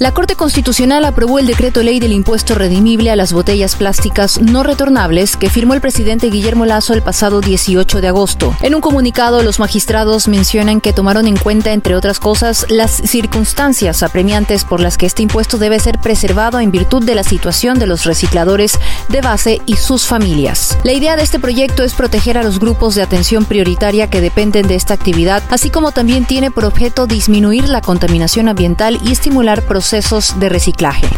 La Corte Constitucional aprobó el decreto ley del impuesto redimible a las botellas plásticas no retornables que firmó el presidente Guillermo Lazo el pasado 18 de agosto. En un comunicado, los magistrados mencionan que tomaron en cuenta, entre otras cosas, las circunstancias apremiantes por las que este impuesto debe ser preservado en virtud de la situación de los recicladores de base y sus familias. La idea de este proyecto es proteger a los grupos de atención prioritaria que dependen de esta actividad, así como también tiene por objeto disminuir la contaminación ambiental y estimular procesos de reciclaje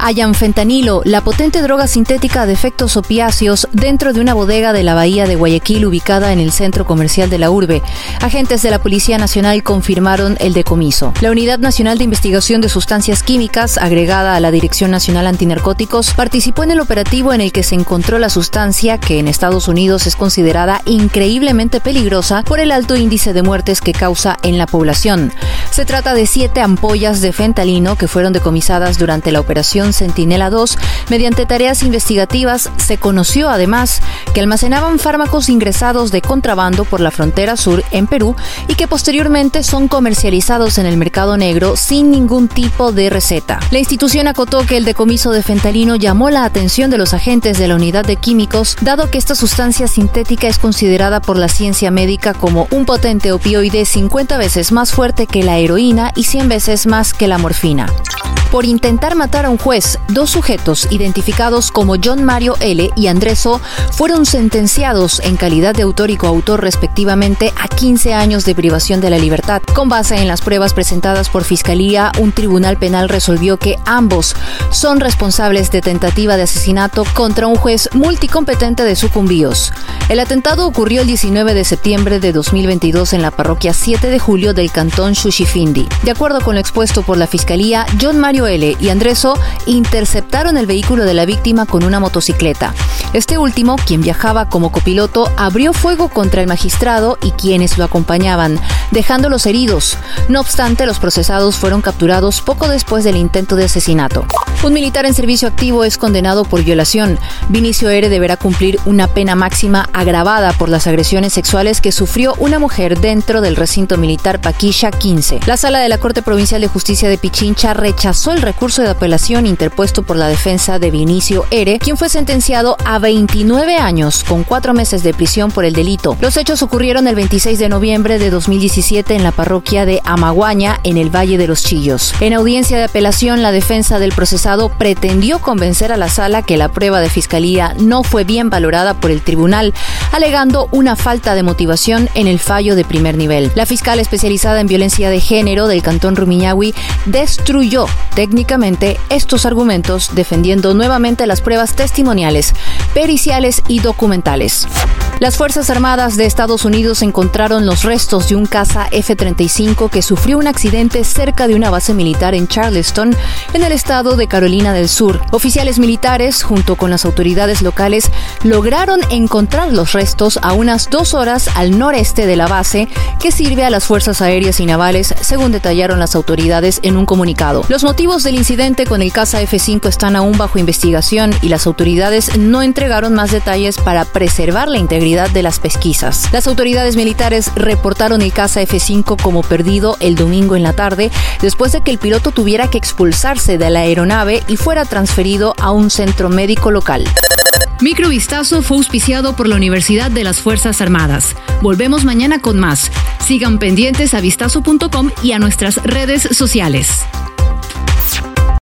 hayan fentanilo, la potente droga sintética de efectos opiáceos, dentro de una bodega de la bahía de Guayaquil ubicada en el centro comercial de la urbe. Agentes de la Policía Nacional confirmaron el decomiso. La Unidad Nacional de Investigación de Sustancias Químicas, agregada a la Dirección Nacional Antinarcóticos, participó en el operativo en el que se encontró la sustancia que en Estados Unidos es considerada increíblemente peligrosa por el alto índice de muertes que causa en la población. Se trata de siete ampollas de fentalino que fueron decomisadas durante la operación Centinela 2, mediante tareas investigativas, se conoció además que almacenaban fármacos ingresados de contrabando por la frontera sur en Perú y que posteriormente son comercializados en el mercado negro sin ningún tipo de receta. La institución acotó que el decomiso de fentalino llamó la atención de los agentes de la unidad de químicos, dado que esta sustancia sintética es considerada por la ciencia médica como un potente opioide 50 veces más fuerte que la heroína y 100 veces más que la morfina por intentar matar a un juez. Dos sujetos identificados como John Mario L. y Andrés O. fueron sentenciados en calidad de autor y coautor respectivamente a 15 años de privación de la libertad. Con base en las pruebas presentadas por Fiscalía, un tribunal penal resolvió que ambos son responsables de tentativa de asesinato contra un juez multicompetente de Sucumbíos. El atentado ocurrió el 19 de septiembre de 2022 en la parroquia 7 de julio del cantón Shushifindi. De acuerdo con lo expuesto por la Fiscalía, John Mario L. y Andrés O. interceptaron el vehículo de la víctima con una motocicleta. Este último, quien viajaba como copiloto, abrió fuego contra el magistrado y quienes lo acompañaban, dejándolos heridos. No obstante, los procesados fueron capturados poco después del intento de asesinato. Un militar en servicio activo es condenado por violación. Vinicio R. deberá cumplir una pena máxima agravada por las agresiones sexuales que sufrió una mujer dentro del recinto militar Paquilla 15. La sala de la Corte Provincial de Justicia de Pichincha rechazó el recurso de apelación interpuesto por la defensa de Vinicio R., quien fue sentenciado a 29 años con cuatro meses de prisión por el delito. Los hechos ocurrieron el 26 de noviembre de 2017 en la parroquia de Amaguaña, en el Valle de los Chillos. En audiencia de apelación, la defensa del procesado pretendió convencer a la sala que la prueba de fiscalía no fue bien valorada por el tribunal, alegando una falta de motivación en el fallo de primer nivel. La fiscal especializada en violencia de género del cantón Rumiñahui destruyó técnicamente estos argumentos, defendiendo nuevamente las pruebas testimoniales, periciales y documentales. Las Fuerzas Armadas de Estados Unidos encontraron los restos de un caza F-35 que sufrió un accidente cerca de una base militar en Charleston, en el estado de Carolina del Sur. Oficiales militares, junto con las autoridades locales, lograron encontrar los restos a unas dos horas al noreste de la base que sirve a las Fuerzas Aéreas y Navales, según detallaron las autoridades en un comunicado. Los motivos del incidente con el caza F-5 están aún bajo investigación y las autoridades no entregaron más detalles para preservar la integridad de las pesquisas. Las autoridades militares reportaron el caza F-5 como perdido el domingo en la tarde, después de que el piloto tuviera que expulsarse de la aeronave y fuera transferido a un centro médico local. Microvistazo fue auspiciado por la Universidad de las Fuerzas Armadas. Volvemos mañana con más. Sigan pendientes a vistazo.com y a nuestras redes sociales.